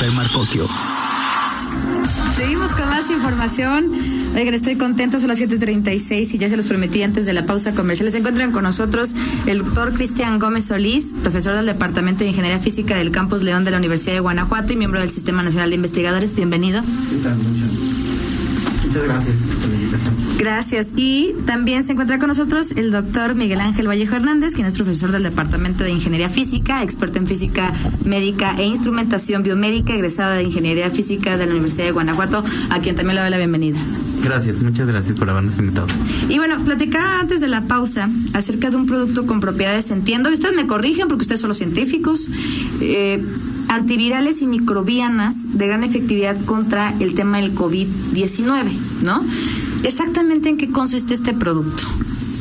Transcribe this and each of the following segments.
Fer Marcocchio. Seguimos con más información. Oigan, estoy contenta, son las 7:36 y ya se los prometí antes de la pausa comercial. Se encuentran con nosotros el doctor Cristian Gómez Solís, profesor del Departamento de Ingeniería Física del Campus León de la Universidad de Guanajuato y miembro del Sistema Nacional de Investigadores. Bienvenido. Muchas gracias Gracias. Y también se encuentra con nosotros el doctor Miguel Ángel Vallejo Hernández, quien es profesor del Departamento de Ingeniería Física, experto en física médica e instrumentación biomédica, egresado de Ingeniería Física de la Universidad de Guanajuato, a quien también le doy la bienvenida. Gracias, muchas gracias por habernos invitado. Y bueno, platicaba antes de la pausa acerca de un producto con propiedades, entiendo, y ustedes me corrigen porque ustedes son los científicos, eh, antivirales y microbianas de gran efectividad contra el tema del COVID-19, ¿no? Exactamente en qué consiste este producto.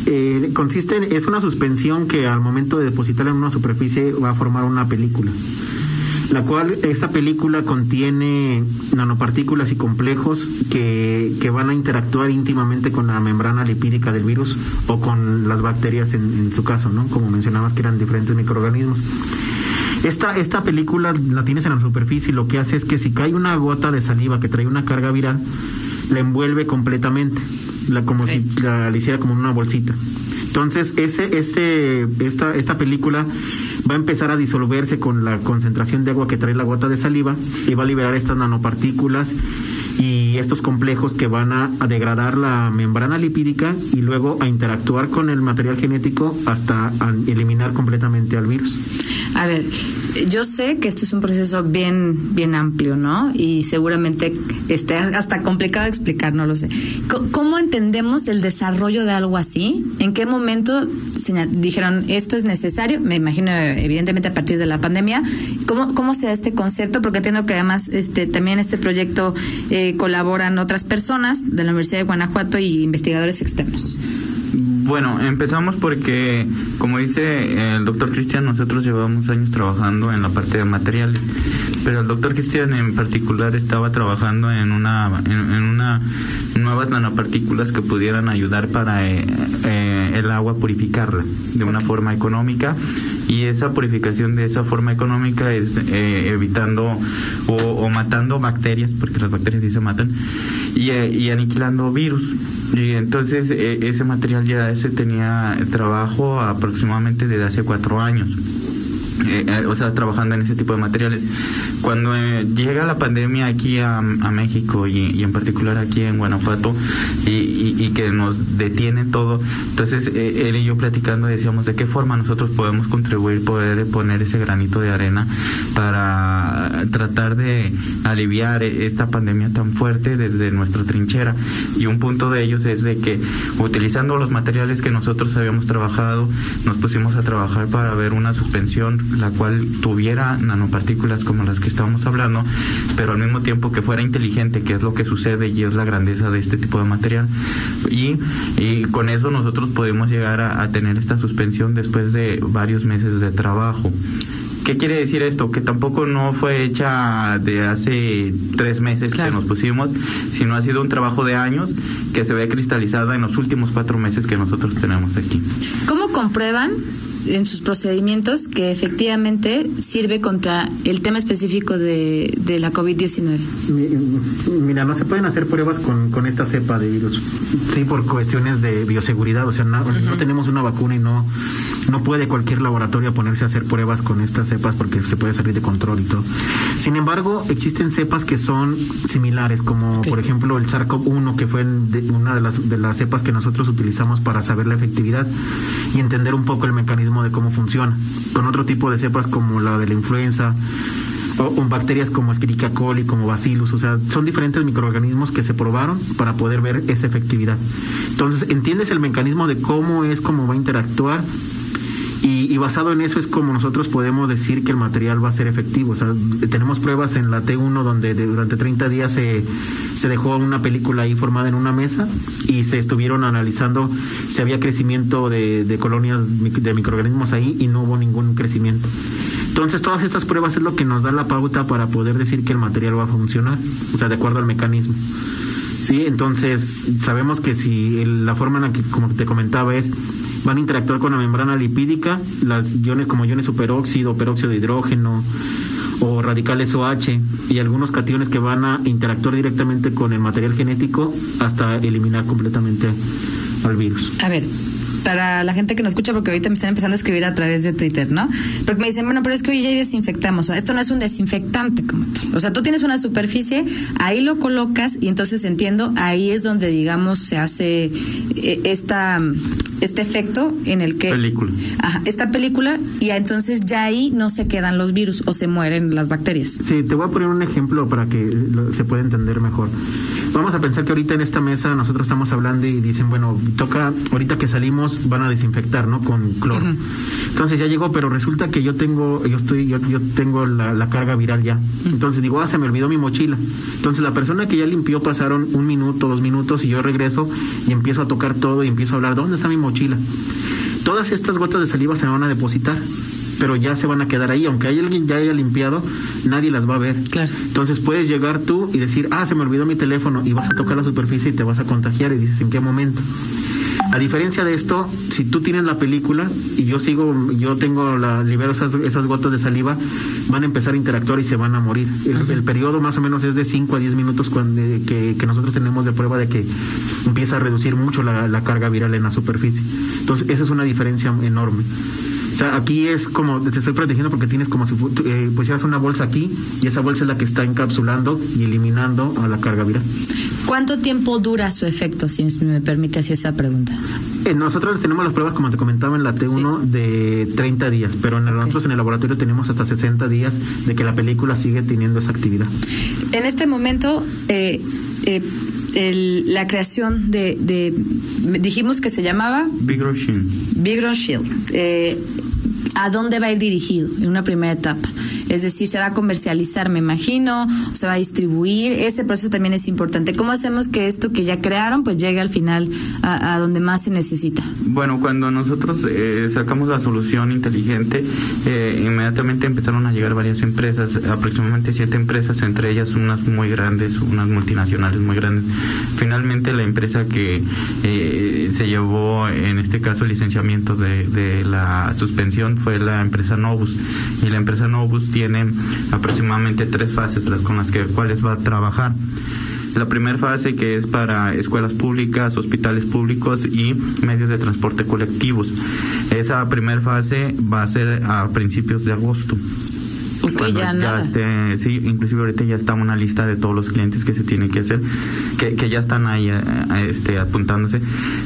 Eh, consiste, es una suspensión que al momento de depositarla en una superficie va a formar una película la cual esta película contiene nanopartículas y complejos que, que, van a interactuar íntimamente con la membrana lipídica del virus o con las bacterias en, en su caso, ¿no? Como mencionabas que eran diferentes microorganismos. Esta, esta película la tienes en la superficie y lo que hace es que si cae una gota de saliva que trae una carga viral, la envuelve completamente, la, como si la, hiciera como una bolsita. Entonces, ese, este, esta, esta película va a empezar a disolverse con la concentración de agua que trae la gota de saliva y va a liberar estas nanopartículas y estos complejos que van a, a, degradar la membrana lipídica y luego a interactuar con el material genético hasta eliminar completamente al virus. A ver, yo sé que esto es un proceso bien, bien amplio, ¿no? Y seguramente esté hasta complicado de explicar, no lo sé. ¿Cómo entendemos el desarrollo de algo así? ¿En qué momento dijeron esto es necesario? Me imagino, evidentemente, a partir de la pandemia. ¿Cómo, cómo se da este concepto? Porque entiendo que además este, también este proyecto eh, colaboran otras personas de la Universidad de Guanajuato y investigadores externos. Bueno, empezamos porque, como dice el doctor Cristian, nosotros llevamos años trabajando en la parte de materiales, pero el doctor Cristian en particular estaba trabajando en una, en, en una nuevas nanopartículas que pudieran ayudar para eh, eh, el agua purificarla de una forma económica y esa purificación de esa forma económica es eh, evitando o, o, matando bacterias, porque las bacterias sí se matan, y, y aniquilando virus. Y entonces eh, ese material ya se tenía trabajo aproximadamente desde hace cuatro años. Eh, eh, o sea, trabajando en ese tipo de materiales. Cuando eh, llega la pandemia aquí a, México y, en particular aquí en Guanajuato y, y, y que nos detiene todo, entonces él y yo platicando decíamos de qué forma nosotros podemos contribuir, poder poner ese granito de arena para tratar de aliviar esta pandemia tan fuerte desde nuestra trinchera. Y un punto de ellos es de que utilizando los materiales que nosotros habíamos trabajado, nos pusimos a trabajar para ver una suspensión la cual tuviera nanopartículas como las que estábamos hablando, pero al mismo tiempo que fuera inteligente, que es lo que sucede y es la grandeza de este tipo de material. Y, y con eso nosotros podemos llegar a, a tener esta suspensión después de varios meses de trabajo. ¿Qué quiere decir esto? Que tampoco no fue hecha de hace tres meses claro. que nos pusimos, sino ha sido un trabajo de años que se ve cristalizada en los últimos cuatro meses que nosotros tenemos aquí. ¿Cómo comprueban en sus procedimientos que efectivamente sirve contra el tema específico de, de la COVID-19? Mira, no se pueden hacer pruebas con, con, esta cepa de virus. Sí, por cuestiones de bioseguridad. O sea, no, uh -huh. no tenemos una vacuna y no, no puede cualquier laboratorio ponerse a hacer pruebas con estas cepas porque se puede salir de control y todo. Sin embargo, existen cepas que son similares, como okay. por ejemplo el SARS-CoV-1, que fue de, una de las, de las cepas que nosotros utilizamos para saber la efectividad y entender un poco el mecanismo de cómo funciona. Con otro tipo de cepas como la de la influenza, o, bacterias como Escherichia coli, como Bacillus, o sea, son diferentes microorganismos que se probaron para poder ver esa efectividad. Entonces, entiendes el mecanismo de cómo es, cómo va a interactuar y, y, basado en eso es como nosotros podemos decir que el material va a ser efectivo. O sea, tenemos pruebas en la T1 donde de, durante 30 días se, se dejó una película ahí formada en una mesa y se estuvieron analizando si había crecimiento de, de colonias de microorganismos ahí y no hubo ningún crecimiento. Entonces, todas estas pruebas es lo que nos da la pauta para poder decir que el material va a funcionar, o sea, de acuerdo al mecanismo. Sí, entonces sabemos que si la forma en la que, como te comentaba, es van a interactuar con la membrana lipídica, las iones como iones superóxido, peróxido de hidrógeno o radicales OH y algunos cationes que van a interactuar directamente con el material genético hasta eliminar completamente al virus. A ver, para la gente que nos escucha, porque ahorita me están empezando a escribir a través de Twitter, ¿no? Porque me dicen, bueno, pero es que hoy ya desinfectamos. O sea, esto no es un desinfectante como tal. O sea, tú tienes una superficie, ahí lo colocas y entonces entiendo, ahí es donde, digamos, se hace eh, esta este efecto en el que película ajá, esta película y entonces ya ahí no se quedan los virus o se mueren las bacterias sí te voy a poner un ejemplo para que se pueda entender mejor vamos a pensar que ahorita en esta mesa nosotros estamos hablando y dicen bueno toca ahorita que salimos van a desinfectar no con cloro uh -huh. entonces ya llegó pero resulta que yo tengo yo estoy yo, yo tengo la, la, carga viral ya entonces digo ah se me olvidó mi mochila entonces la persona que ya limpió pasaron un minuto dos minutos y yo regreso y empiezo a tocar todo y empiezo a hablar dónde está mi mochila mochila. Todas estas gotas de saliva se van a depositar, pero ya se van a quedar ahí. Aunque hay alguien ya haya limpiado, nadie las va a ver. Claro. Entonces puedes llegar tú y decir, ah, se me olvidó mi teléfono y vas a tocar la superficie y te vas a contagiar y dices, ¿en qué momento? A diferencia de esto, si tú tienes la película y yo sigo, yo tengo la, libero esas, esas gotas de saliva, van a empezar a interactuar y se van a morir. El, el periodo más o menos es de 5 a 10 minutos cuando, que, que, nosotros tenemos de prueba de que empieza a reducir mucho la, la carga viral en la superficie. Entonces, esa es una diferencia enorme. O sea, aquí es como, te estoy protegiendo porque tienes como si eh, pusieras una bolsa aquí y esa bolsa es la que está encapsulando y eliminando a la carga viral. ¿Cuánto tiempo dura su efecto, si me permite hacer esa pregunta? Eh, nosotros tenemos las pruebas, como te comentaba, en la T1 sí. de 30 días, pero en el, okay. nosotros en el laboratorio tenemos hasta 60 días de que la película sigue teniendo esa actividad. En este momento, eh, eh, el, la creación de, de, dijimos que se llamaba Bigron Shield. Bigron Shield. Eh, ¿A dónde va a ir dirigido en una primera etapa? Es decir, se va a comercializar, me imagino, se va a distribuir. Ese proceso también es importante. ¿Cómo hacemos que esto que ya crearon, pues llegue al final a, donde más se necesita? Bueno, cuando nosotros eh, sacamos la solución inteligente, eh, inmediatamente empezaron a llegar varias empresas, aproximadamente siete empresas, entre ellas unas muy grandes, unas multinacionales muy grandes. Finalmente, la empresa que eh, se llevó, en este caso, el licenciamiento de, de la suspensión fue la empresa Novus. Y la empresa Novus tiene aproximadamente tres fases con las que cuales va a trabajar. La primera fase que es para escuelas públicas, hospitales públicos y medios de transporte colectivos. Esa primera fase va a ser a principios de agosto. Ya, ya esté, sí, inclusive ahorita ya está una lista de todos los clientes que se tienen que hacer, que, que ya están ahí este, apuntándose.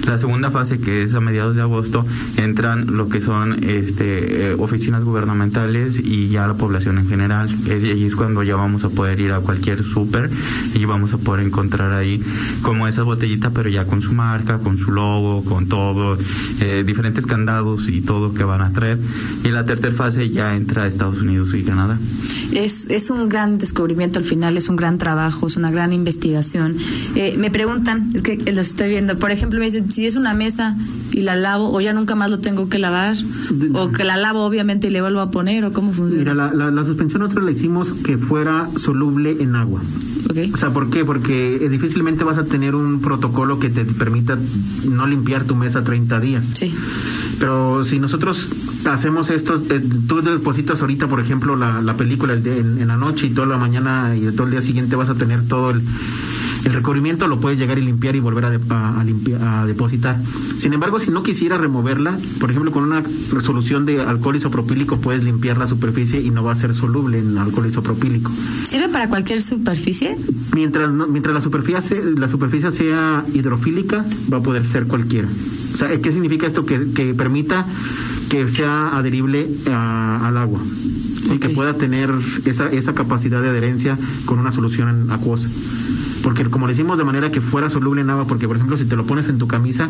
La segunda fase, que es a mediados de agosto, entran lo que son este, eh, oficinas gubernamentales y ya la población en general. Es, y es cuando ya vamos a poder ir a cualquier súper y vamos a poder encontrar ahí como esa botellita, pero ya con su marca, con su logo, con todo, eh, diferentes candados y todo que van a traer. Y la tercera fase ya entra a Estados Unidos y Canadá. Es, es un gran descubrimiento al final, es un gran trabajo, es una gran investigación. Eh, me preguntan, es que los estoy viendo, por ejemplo, me dicen, si es una mesa y la lavo, o ya nunca más lo tengo que lavar, o que la lavo obviamente y le vuelvo a poner, o cómo funciona. Mira, la, la, la suspensión nosotros la hicimos que fuera soluble en agua. Okay. O sea, ¿por qué? Porque difícilmente vas a tener un protocolo que te permita no limpiar tu mesa 30 días. Sí. Pero si nosotros hacemos esto, eh, tú depositas ahorita, por ejemplo, la, la película el de, en, en, la noche y toda la mañana y todo el día siguiente vas a tener todo el, el recubrimiento, lo puedes llegar y limpiar y volver a, de, a, a, limpiar, a depositar. Sin embargo, si no quisiera removerla, por ejemplo, con una resolución de alcohol isopropílico puedes limpiar la superficie y no va a ser soluble en alcohol isopropílico. ¿Sirve para cualquier superficie? Mientras, no, mientras la, superficie, la superficie sea hidrofílica, va a poder ser cualquiera. O sea, ¿qué significa esto? Que, que permita que sea adherible a, al agua. ¿sí? Okay. Que pueda tener esa, esa capacidad de adherencia con una solución acuosa. Porque como le decimos de manera que fuera soluble en agua, porque por ejemplo si te lo pones en tu camisa,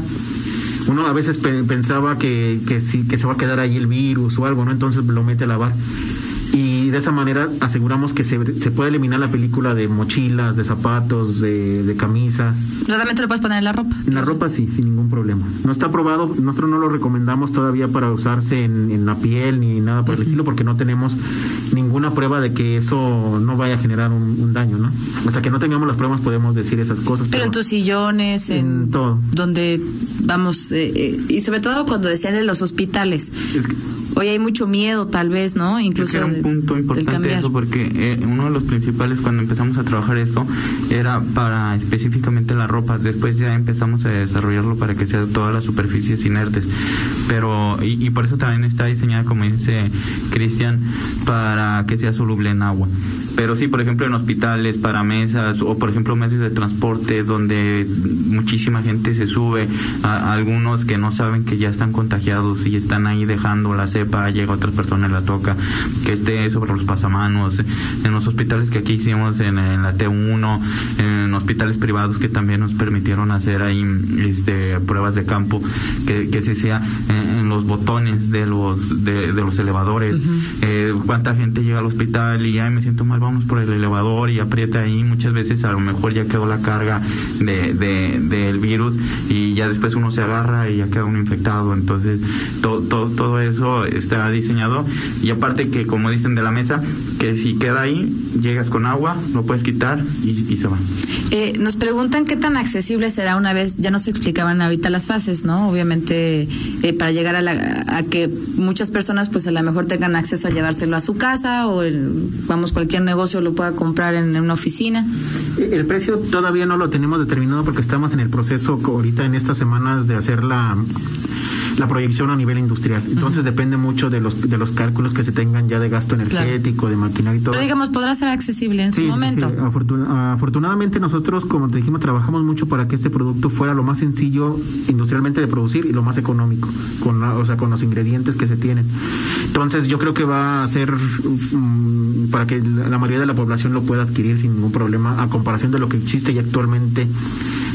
uno a veces pe pensaba que, que, sí, que se va a quedar ahí el virus o algo, ¿no? Entonces lo mete a lavar y de esa manera aseguramos que se, se, puede eliminar la película de mochilas, de zapatos, de, de camisas. ¿Realmente lo puedes poner en la ropa? En la ropa sí, sin ningún problema. No está aprobado, nosotros no lo recomendamos todavía para usarse en, en la piel ni nada por uh -huh. el estilo porque no tenemos ninguna prueba de que eso no vaya a generar un, un daño, ¿no? Hasta que no tengamos las pruebas podemos decir esas cosas. Pero, pero en tus sillones, en, en, todo. Donde vamos, eh, eh, y sobre todo cuando decían de los hospitales. Hoy hay mucho miedo, tal vez, ¿no? Incluso. era un punto importante eso, porque eh, uno de los principales cuando empezamos a trabajar esto era para específicamente la ropa. Después ya empezamos a desarrollarlo para que sea todas las superficies inertes. Pero, y, y por eso también está diseñada, como dice Cristian, para que sea soluble en agua. Pero sí, por ejemplo, en hospitales, para mesas o, por ejemplo, medios de transporte donde muchísima gente se sube, a, algunos que no saben que ya están contagiados y están ahí dejando la cepa, llega otra persona y la toca, que esté sobre los pasamanos, en los hospitales que aquí hicimos en, la T1, en hospitales privados que también nos permitieron hacer ahí este, pruebas de campo, que, que se sea en, los botones de los, de, los elevadores, eh, cuánta gente llega al hospital y, ay, me siento mal vamos por el elevador y aprieta ahí, muchas veces a lo mejor ya quedó la carga de, del virus y ya después uno se agarra y ya queda uno infectado. Entonces, todo, todo, eso está diseñado. Y aparte que, como dicen de la mesa, que si queda ahí, llegas con agua, lo puedes quitar y, se va. Eh, nos preguntan qué tan accesible será una vez, ya nos explicaban ahorita las fases, ¿no? Obviamente, eh, para llegar a, la, a que muchas personas, pues a lo mejor tengan acceso a llevárselo a su casa o vamos, cualquier negocio lo pueda comprar en, una oficina? El precio todavía no lo tenemos determinado porque estamos en el proceso ahorita en estas semanas de hacer la la proyección a nivel industrial. Entonces depende mucho de los de los cálculos que se tengan ya de gasto energético, de maquinaria y todo. Pero digamos, podrá ser accesible en su momento. afortunadamente nosotros, como te dijimos, trabajamos mucho para que este producto fuera lo más sencillo industrialmente de producir y lo más económico, con o sea, con los ingredientes que se tienen. Entonces yo creo que va a ser mm, para que la mayoría de la población lo pueda adquirir sin ningún problema a comparación de lo que existe ya actualmente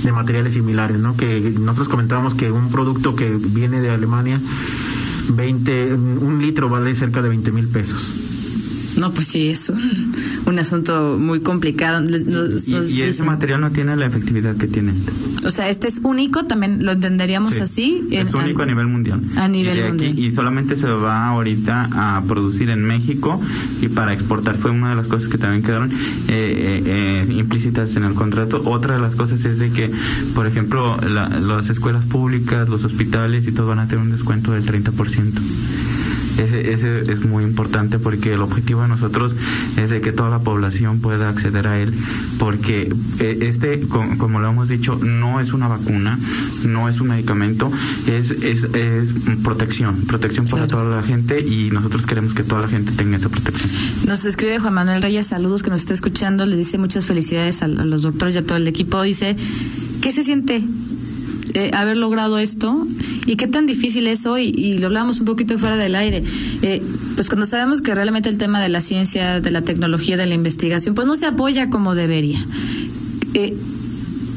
de materiales similares, ¿no? Que nosotros comentábamos que un producto que viene de Alemania, 20, un litro vale cerca de 20 mil pesos. No, pues sí, es un, asunto muy complicado. y, ese material no tiene la efectividad que tiene este. O sea, este es único, también lo entenderíamos así. Es único a, nivel mundial. A nivel mundial. y solamente se va ahorita a producir en México y para exportar. Fue una de las cosas que también quedaron eh, eh, eh, implícitas en el contrato. Otra de las cosas es de que, por ejemplo, las escuelas públicas, los hospitales y todo van a tener un descuento del 30%. Ese, ese es muy importante porque el objetivo de nosotros es de que toda la población pueda acceder a él, porque eh, este, como, lo hemos dicho, no es una vacuna, no es un medicamento, es, es, es protección, protección para toda la gente y nosotros queremos que toda la gente tenga esa protección. Nos escribe Juan Manuel Reyes, saludos que nos está escuchando, le dice muchas felicidades a, a los doctores y a todo el equipo, dice, ¿qué se siente eh, haber logrado esto y qué tan difícil es hoy, y lo hablábamos un poquito fuera del aire, eh, pues cuando sabemos que realmente el tema de la ciencia, de la tecnología, de la investigación, pues no se apoya como debería. Eh,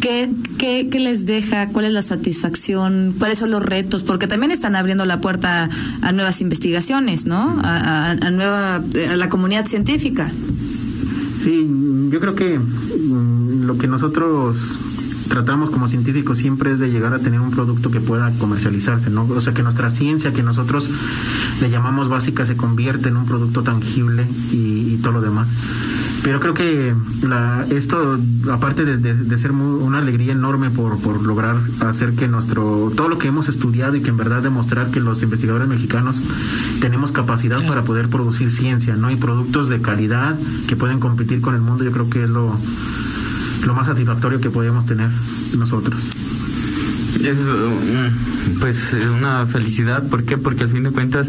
¿qué, qué, les deja? ¿Cuál es la satisfacción? ¿Cuáles son los retos? Porque también están abriendo la puerta a nuevas investigaciones, ¿no? A, nueva, a la comunidad científica. Sí, yo creo que mm, lo que nosotros tratamos como científicos siempre es de llegar a tener un producto que pueda comercializarse, ¿no? O sea, que nuestra ciencia que nosotros le llamamos básica se convierte en un producto tangible y, todo lo demás. Pero creo que la, esto, aparte de, ser una alegría enorme por, por lograr hacer que nuestro, todo lo que hemos estudiado y que en verdad demostrar que los investigadores mexicanos tenemos capacidad para poder producir ciencia, ¿no? Y productos de calidad que pueden competir con el mundo, yo creo que es lo, lo más satisfactorio que podíamos tener nosotros. Es mm, pues una felicidad, ¿por qué? Porque al fin de cuentas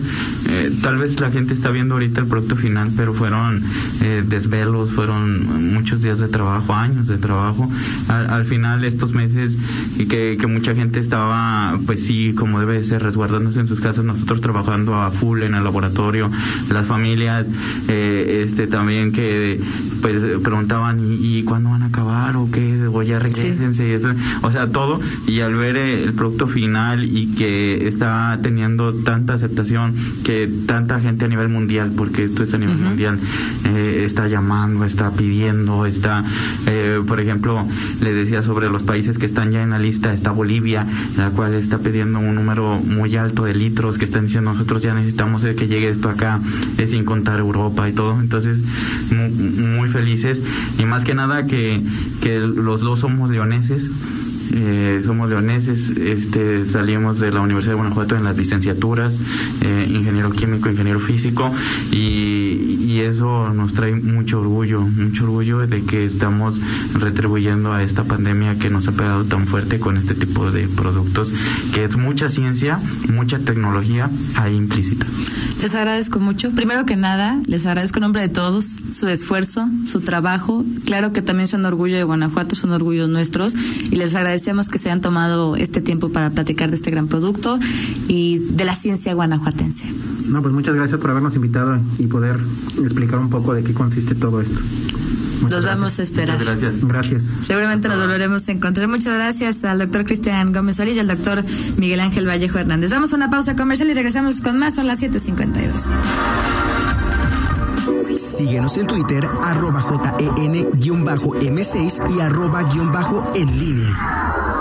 eh, tal vez la gente está viendo ahorita el producto final, pero fueron eh, desvelos, fueron muchos días de trabajo, años de trabajo. Al, final estos meses y que, que, mucha gente estaba, pues sí, como debe ser, resguardándose en sus casas, nosotros trabajando a full en el laboratorio, las familias, eh, este también que pues preguntaban ¿y, y cuándo van a acabar o qué o ya regresense y eso o sea todo. Y al ver el producto final y que está teniendo tanta aceptación que tanta gente a nivel mundial porque esto es a nivel mundial eh, está llamando está pidiendo está eh, por ejemplo le decía sobre los países que están ya en la lista está Bolivia la cual está pidiendo un número muy alto de litros que están diciendo nosotros ya necesitamos que llegue esto acá es sin contar Europa y todo entonces muy felices y más que nada que, que los dos somos leoneses eh, somos leoneses, este, salimos de la Universidad de Guanajuato en las licenciaturas, eh, ingeniero químico, ingeniero físico, y, eso nos trae mucho orgullo, mucho orgullo de que estamos retribuyendo a esta pandemia que nos ha pegado tan fuerte con este tipo de productos, que es mucha ciencia, mucha tecnología ahí implícita. Les agradezco mucho. Primero que nada, les agradezco en nombre de todos su esfuerzo, su trabajo. Claro que también son orgullo de Guanajuato, son orgullos nuestros y les agradecemos que se hayan tomado este tiempo para platicar de este gran producto y de la ciencia guanajuatense. No, pues muchas gracias por habernos invitado y poder explicar un poco de qué consiste todo esto. Muchas Los vamos a esperar. Muchas gracias. Gracias. Seguramente nos volveremos a encontrar. Muchas gracias al doctor Cristian Gómez Orilla y al doctor Miguel Ángel Vallejo Hernández. Vamos a una pausa comercial y regresamos con más. Son las 7.52. Síguenos en Twitter, arroba JEN-M6 y arroba guion bajo en línea.